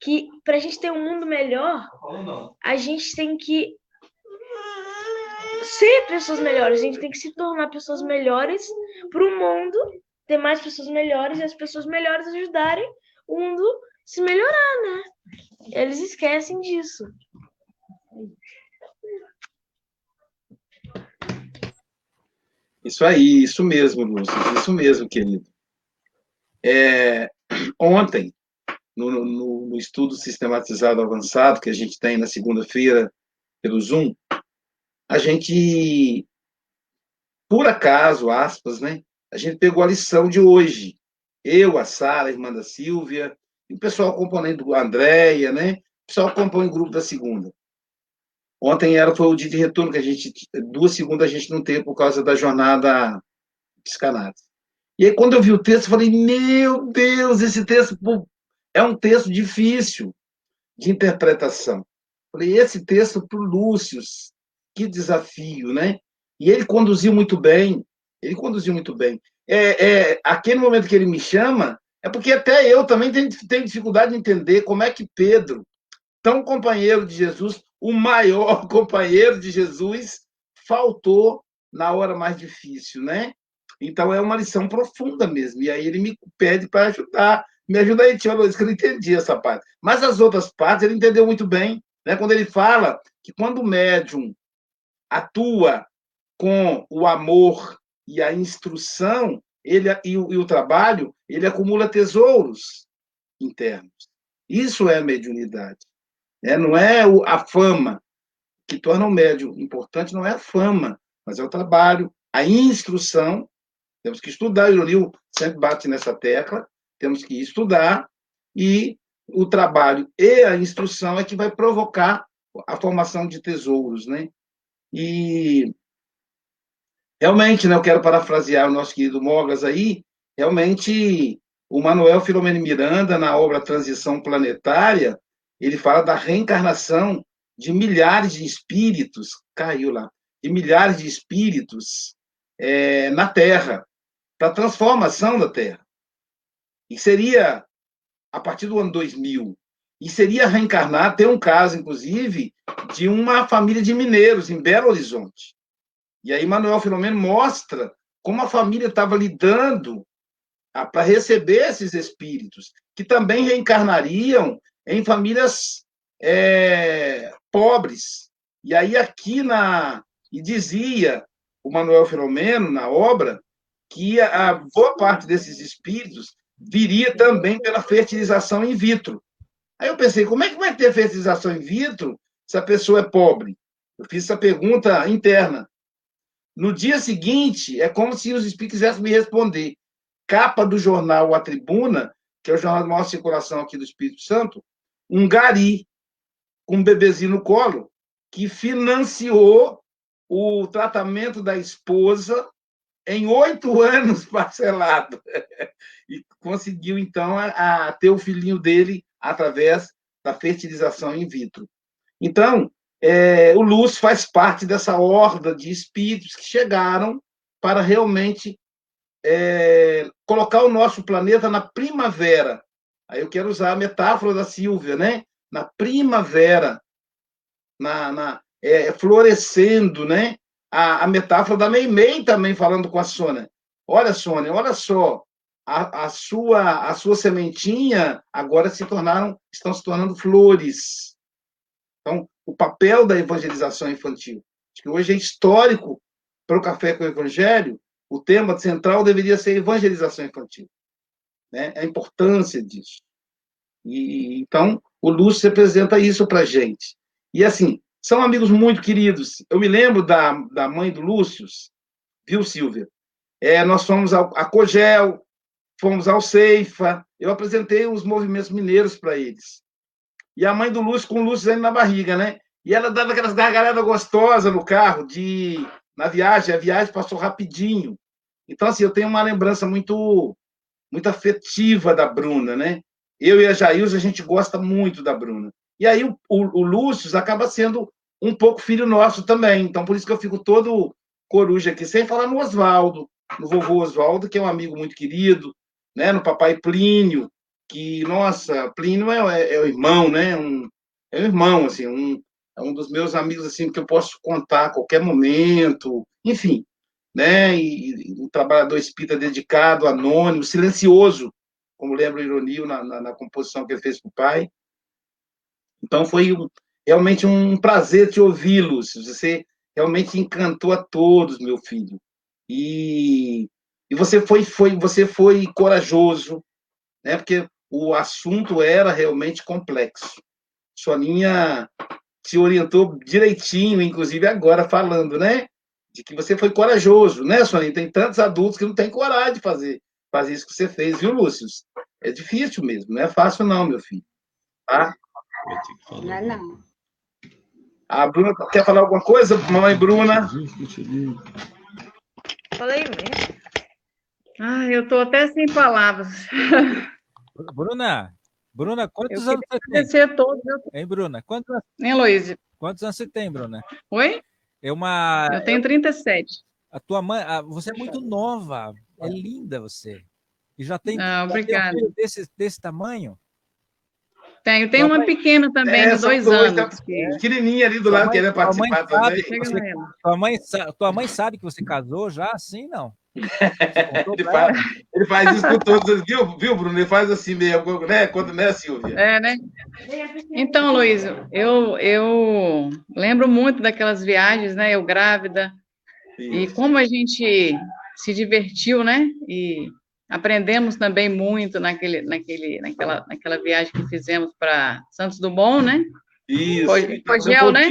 que para a gente ter um mundo melhor, a gente tem que ser pessoas melhores, a gente tem que se tornar pessoas melhores para o mundo ter mais pessoas melhores e as pessoas melhores ajudarem o mundo se melhorar, né? Eles esquecem disso. Isso aí, isso mesmo, Lúcio, isso mesmo, querido. É, ontem, no, no, no, estudo sistematizado avançado que a gente tem na segunda-feira pelo Zoom, a gente, por acaso, aspas, né, a gente pegou a lição de hoje. Eu, a Sara, a irmã da Silvia, e o pessoal componendo, a Andréia, né? O pessoal compõe o grupo da segunda. Ontem era, foi o dia de retorno que a gente, duas segundas a gente não teve por causa da jornada psicanálise. E aí, quando eu vi o texto, eu falei, meu Deus, esse texto é um texto difícil de interpretação. Falei, esse texto para o Lúcio, que desafio, né? E ele conduziu muito bem. Ele conduziu muito bem. É, é, aquele momento que ele me chama, é porque até eu também tenho, tenho dificuldade de entender como é que Pedro tão companheiro de Jesus, o maior companheiro de Jesus, faltou na hora mais difícil, né? Então é uma lição profunda mesmo. E aí ele me pede para ajudar. Me ajuda aí, tio Luiz, que eu não entendi essa parte. Mas as outras partes ele entendeu muito bem. Né? Quando ele fala que quando o médium atua com o amor e a instrução ele, e, o, e o trabalho, ele acumula tesouros internos. Isso é a mediunidade. Né? Não é a fama que torna o médium importante, não é a fama, mas é o trabalho, a instrução. Temos que estudar, o Lio sempre bate nessa tecla, temos que estudar, e o trabalho e a instrução é que vai provocar a formação de tesouros, né? E realmente, né, eu quero parafrasear o nosso querido Mogas aí, realmente o Manuel Filomeno Miranda, na obra Transição Planetária, ele fala da reencarnação de milhares de espíritos, caiu lá, de milhares de espíritos é, na Terra, para a transformação da Terra. E seria a partir do ano 2000. E seria reencarnar, tem um caso, inclusive, de uma família de mineiros em Belo Horizonte. E aí Manuel Filomeno mostra como a família estava lidando ah, para receber esses espíritos, que também reencarnariam em famílias é, pobres. E aí aqui na e dizia o Manuel Filomeno na obra que a boa parte desses espíritos viria também pela fertilização in vitro. Aí eu pensei, como é que vai ter fertilização in vitro se a pessoa é pobre? Eu fiz essa pergunta interna. No dia seguinte, é como se os espíritos quisessem me responder. Capa do jornal A Tribuna, que é o jornal de maior circulação aqui do Espírito Santo, um gari com um bebezinho no colo, que financiou o tratamento da esposa em oito anos parcelado. e conseguiu, então, a, a, ter o filhinho dele através da fertilização in vitro. Então, é, o Luz faz parte dessa horda de espíritos que chegaram para realmente é, colocar o nosso planeta na primavera. Aí eu quero usar a metáfora da Silvia, né? Na primavera, na, na é, florescendo, né? a, a metáfora da Meimei também falando com a Sônia. Olha, Sônia, olha só, a, a, sua a sua sementinha agora se tornaram estão se tornando flores. Então, o papel da evangelização infantil, acho que hoje é histórico para o café com o evangelho. O tema central deveria ser evangelização infantil, né? A importância disso. E então o Lúcio representa isso para gente. E assim, são amigos muito queridos. Eu me lembro da, da mãe do Lúcio, viu, Silvia? É, nós fomos ao, a Cogel, fomos ao Ceifa, eu apresentei os movimentos mineiros para eles. E a mãe do Lúcio com o Lúcio ainda na barriga, né? E ela dava aquelas gargalhadas gostosas no carro, de na viagem, a viagem passou rapidinho. Então, assim, eu tenho uma lembrança muito, muito afetiva da Bruna, né? Eu e a Jailza, a gente gosta muito da Bruna. E aí o, o, o Lúcio acaba sendo um pouco filho nosso também. Então, por isso que eu fico todo coruja aqui, sem falar no Oswaldo, no vovô Oswaldo, que é um amigo muito querido, né? no papai Plínio, que, nossa, Plínio é, é, é o irmão, né? Um, é um irmão, assim, um, é um dos meus amigos, assim, que eu posso contar a qualquer momento, enfim, né? E, e um trabalhador espírita dedicado, anônimo, silencioso, como lembra o Ironio na, na, na composição que ele fez para o pai. Então foi um, realmente um prazer te ouvi-los. Você realmente encantou a todos, meu filho. E, e você foi, foi, você foi corajoso, né? Porque o assunto era realmente complexo. Soninha te orientou direitinho, inclusive agora falando, né? De que você foi corajoso, né, Soninha? Tem tantos adultos que não têm coragem de fazer, fazer isso que você fez, viu, Lúcio? É difícil mesmo, não é fácil não, meu filho. Tá? Não é não. A Bruna quer falar alguma coisa? Mamãe Bruna? Falei mesmo. Ah, eu estou até sem palavras. Bruna, Bruna, quantos eu anos você tem? A todos. Hein, Bruna? Quantos, Hein, Luiz? quantos anos você tem, Bruna? Oi? É uma. Eu tenho 37. A tua mãe, a- você é muito nova, é linda você. E já tem, Ah, um obrigada. filho desse, desse tamanho? Tenho, tem uma pequena também, é, de dois, anos. Tá pequenininha ali do lado, querendo participar também. Você, tua, mãe, tua mãe sabe que você casou já? Assim, não? Ele, faz, ele, faz, isso com todos, viu, viu, Bruno? Ele faz assim mesmo, né? Quando, né, Silvia? É, né? Então, Luiz, eu, eu lembro muito daquelas viagens, né? Eu grávida, isso. e como a gente se divertiu, né? E Aprendemos também muito naquele, naquele, naquela, naquela viagem que fizemos para Santos Dumont, né? Isso. Cogel, né?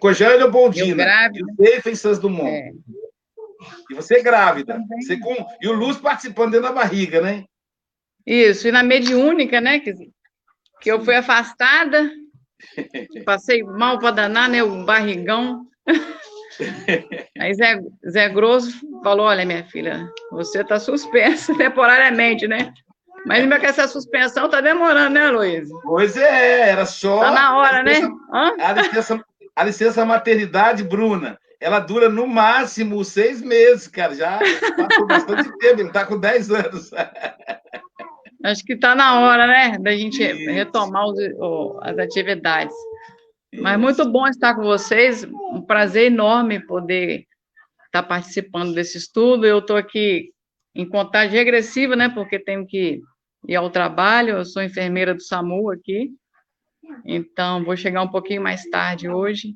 Cogel e Leopoldina. Grávida. E em Santos Dumont. É. E você é grávida. Você com... E o Luz participando dentro da barriga, né? Isso. E na mediúnica, né? Que, que eu fui afastada. Passei mal para danar, né? O barrigão. Aí Zé, Zé Grosso falou: Olha, minha filha, você está suspensa temporariamente, né? Mas ainda que essa suspensão está demorando, né, Luiz? Pois é, era só. Está na hora, né? A licença, a licença maternidade, Bruna, ela dura no máximo seis meses, cara. Já passou bastante tempo, ele está com 10 anos. Acho que está na hora, né, da gente Isso. retomar os, as atividades. Mas muito bom estar com vocês, um prazer enorme poder estar participando desse estudo. Eu estou aqui em contagem regressiva, né, porque tenho que ir ao trabalho, eu sou enfermeira do SAMU aqui, então vou chegar um pouquinho mais tarde hoje.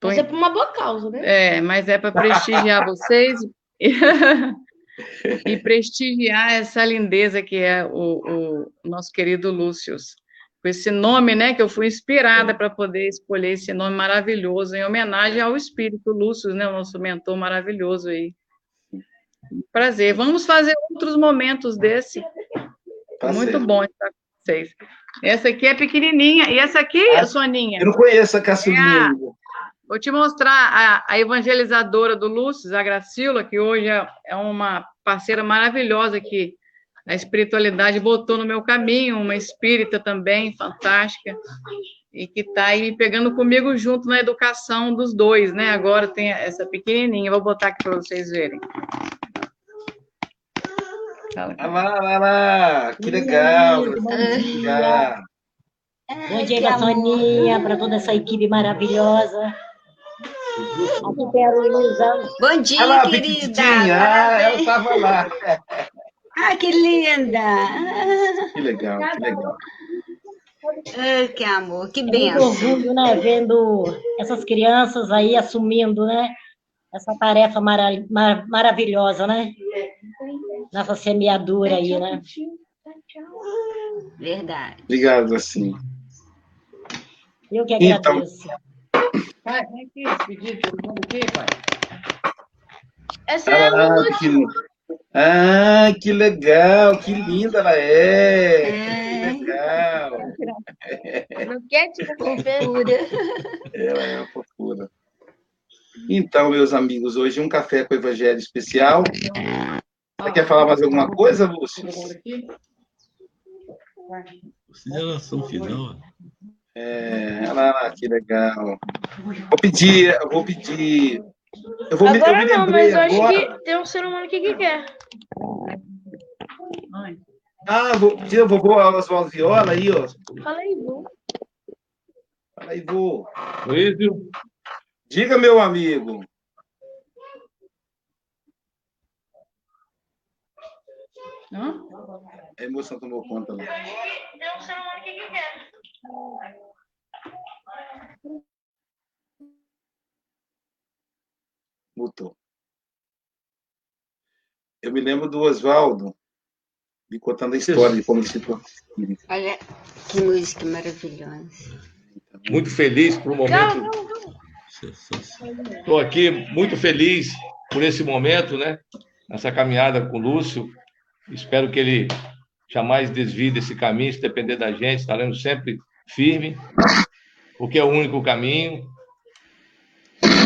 Tô mas é por uma boa causa, né? É, mas é para prestigiar vocês e prestigiar essa lindeza que é o, o nosso querido Lúcio com esse nome, né, que eu fui inspirada para poder escolher esse nome maravilhoso, em homenagem ao espírito Lúcio, né, o nosso mentor maravilhoso aí. Prazer. Vamos fazer outros momentos desse. Tá Muito bom estar com vocês. Essa aqui é pequenininha. E essa aqui, ah, Soninha? Eu não conheço a caçulinha. É vou te mostrar a, a, evangelizadora do Lúcio, a Gracila, que hoje é, é uma parceira maravilhosa que a espiritualidade botou no meu caminho, uma espírita também fantástica, e que está aí pegando comigo junto na educação dos dois, né? Agora tem essa pequenininha, vou botar aqui para vocês verem. Olha lá, olha lá, que legal. Bom dia, bom dia para toda essa equipe maravilhosa. Aqui tem a. Bom dia, lá, querida. Ah, ela estava lá. Ah, que linda! Que legal, que legal. Ah, que amor, que benção. Muito orgulho, né, vendo essas crianças aí assumindo, né, essa tarefa mara mar maravilhosa, né? Nessa semeadura aí, né? Verdade. Obrigado, assim. Eu que então, agradeço. Então... Pai, vem aqui, pedir todo mundo aqui, pai. Essa é a ah, que... Ah, que legal, que linda ela é. é. Que legal. Não quer tirar fofura. Ela é uma fofura. Então, meus amigos, hoje um café com o Evangelho especial. Você quer falar mais alguma coisa, Lúcio? Consideração final. É, ela, que legal. Vou pedir, vou pedir eu vou agora me, eu não, mas eu agora... acho que tem um ser humano aqui que quer. Ah, vou, tira o vovô Oswaldo Viola aí, ó. Fala aí, vô. Fala aí, vô. Luísio. Diga, meu amigo. Hã? A emoção tomou conta. Né? Tem um ser humano aqui que quer. Mutou. Eu me lembro do Oswaldo me contando a história de como ele se tornou Olha que música maravilhosa. Muito feliz por um momento. Estou aqui muito feliz por esse momento, né? Nessa caminhada com o Lúcio. Espero que ele jamais desvie desse caminho, se depender da gente, estaremos sempre firme, porque é o único caminho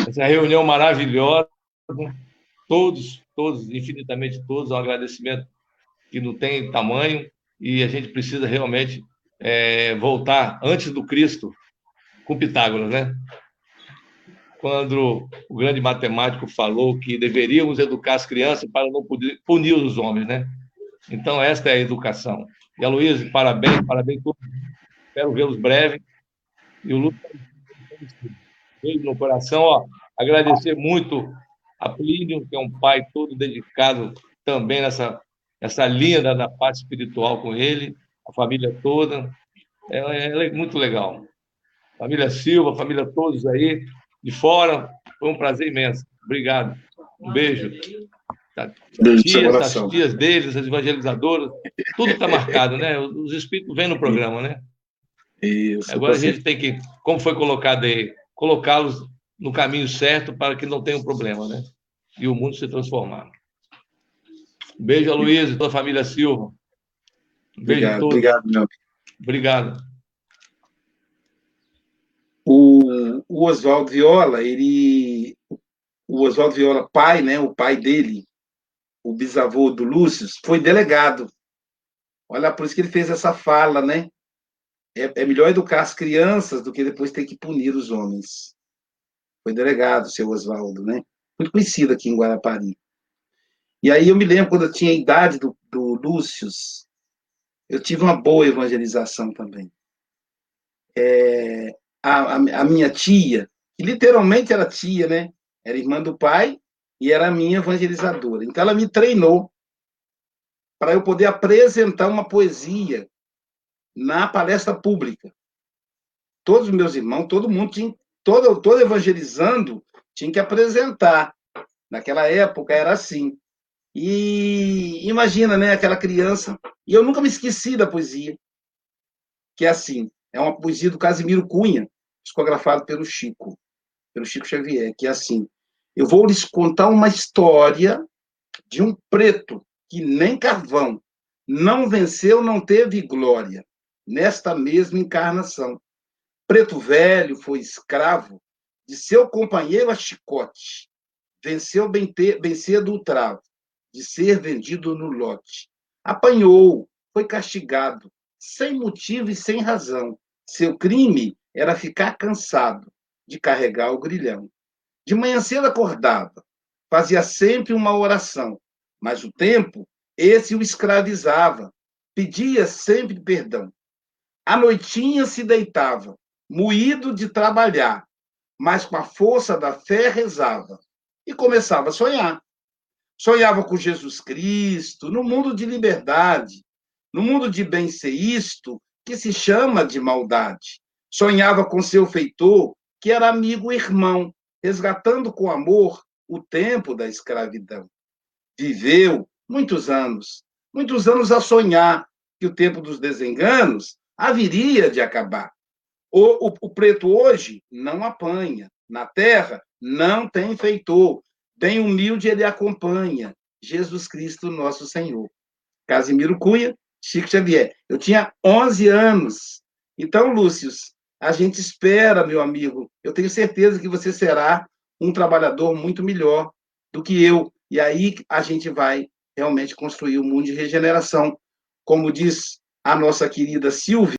essa reunião maravilhosa, todos, todos, infinitamente todos, um agradecimento que não tem tamanho e a gente precisa realmente é, voltar antes do Cristo com Pitágoras, né? Quando o grande matemático falou que deveríamos educar as crianças para não punir os homens, né? Então, esta é a educação. E a Luísa, parabéns, parabéns Espero vê-los breve. E o Lúcio, beijo no coração, ó. Agradecer muito a Plínio, que é um pai todo dedicado também nessa, nessa linha da, da parte espiritual com ele, a família toda. É, é, muito legal. Família Silva, família todos aí de fora, foi um prazer imenso. Obrigado. Um beijo. Tá, tias, as tias deles, as evangelizadoras, tudo está marcado, né? Os espíritos vêm no programa, né? Isso. Agora a gente tem que, como foi colocado aí, colocá-los no caminho certo para que não tenham problema, né? E o mundo se transformar. Um beijo a Luiz e toda a família Silva. Um beijo obrigado, a todos. Obrigado, meu Obrigado. O, o Oswaldo Viola, ele. O Oswaldo Viola, pai, né? O pai dele, o bisavô do Lúcio, foi delegado. Olha, por isso que ele fez essa fala, né? É, é melhor educar as crianças do que depois ter que punir os homens. Foi delegado, seu Oswaldo, né? Muito conhecido aqui em Guarapari. E aí eu me lembro, quando eu tinha a idade do, do Lúcio, eu tive uma boa evangelização também. É, a, a, a, minha tia, que literalmente era tia, né? Era irmã do pai e era minha evangelizadora. Então ela me treinou para eu poder apresentar uma poesia na palestra pública. Todos os meus irmãos, todo mundo tinha, todo, todo evangelizando, tinha que apresentar. Naquela época era assim. E imagina, né, aquela criança. E eu nunca me esqueci da poesia, que é assim: é uma poesia do Casimiro Cunha, psicografado pelo Chico, pelo Chico Xavier, que é assim: eu vou lhes contar uma história de um preto que nem carvão não venceu, não teve glória nesta mesma encarnação. Preto velho foi escravo de seu companheiro a chicote, venceu bem, bem cedo o travo de ser vendido no lote. Apanhou, foi castigado, sem motivo e sem razão. Seu crime era ficar cansado de carregar o grilhão. De manhã cedo acordava, fazia sempre uma oração, mas o tempo, esse o escravizava, pedia sempre perdão. À noitinha se deitava, moído de trabalhar, mas com a força da fé rezava e começava a sonhar. Sonhava com Jesus Cristo, no mundo de liberdade, no mundo de isto, que se chama de maldade. Sonhava com seu feitor, que era amigo e irmão, resgatando com amor o tempo da escravidão. Viveu muitos anos, muitos anos a sonhar que o tempo dos desenganos haveria de acabar. O, o, o preto hoje não apanha, na terra não tem feitor, Bem humilde ele acompanha Jesus Cristo, nosso Senhor. Casimiro Cunha, Chico Xavier. Eu tinha 11 anos. Então, Lúcio, a gente espera, meu amigo. Eu tenho certeza que você será um trabalhador muito melhor do que eu. E aí a gente vai realmente construir um mundo de regeneração. Como diz a nossa querida Silvia,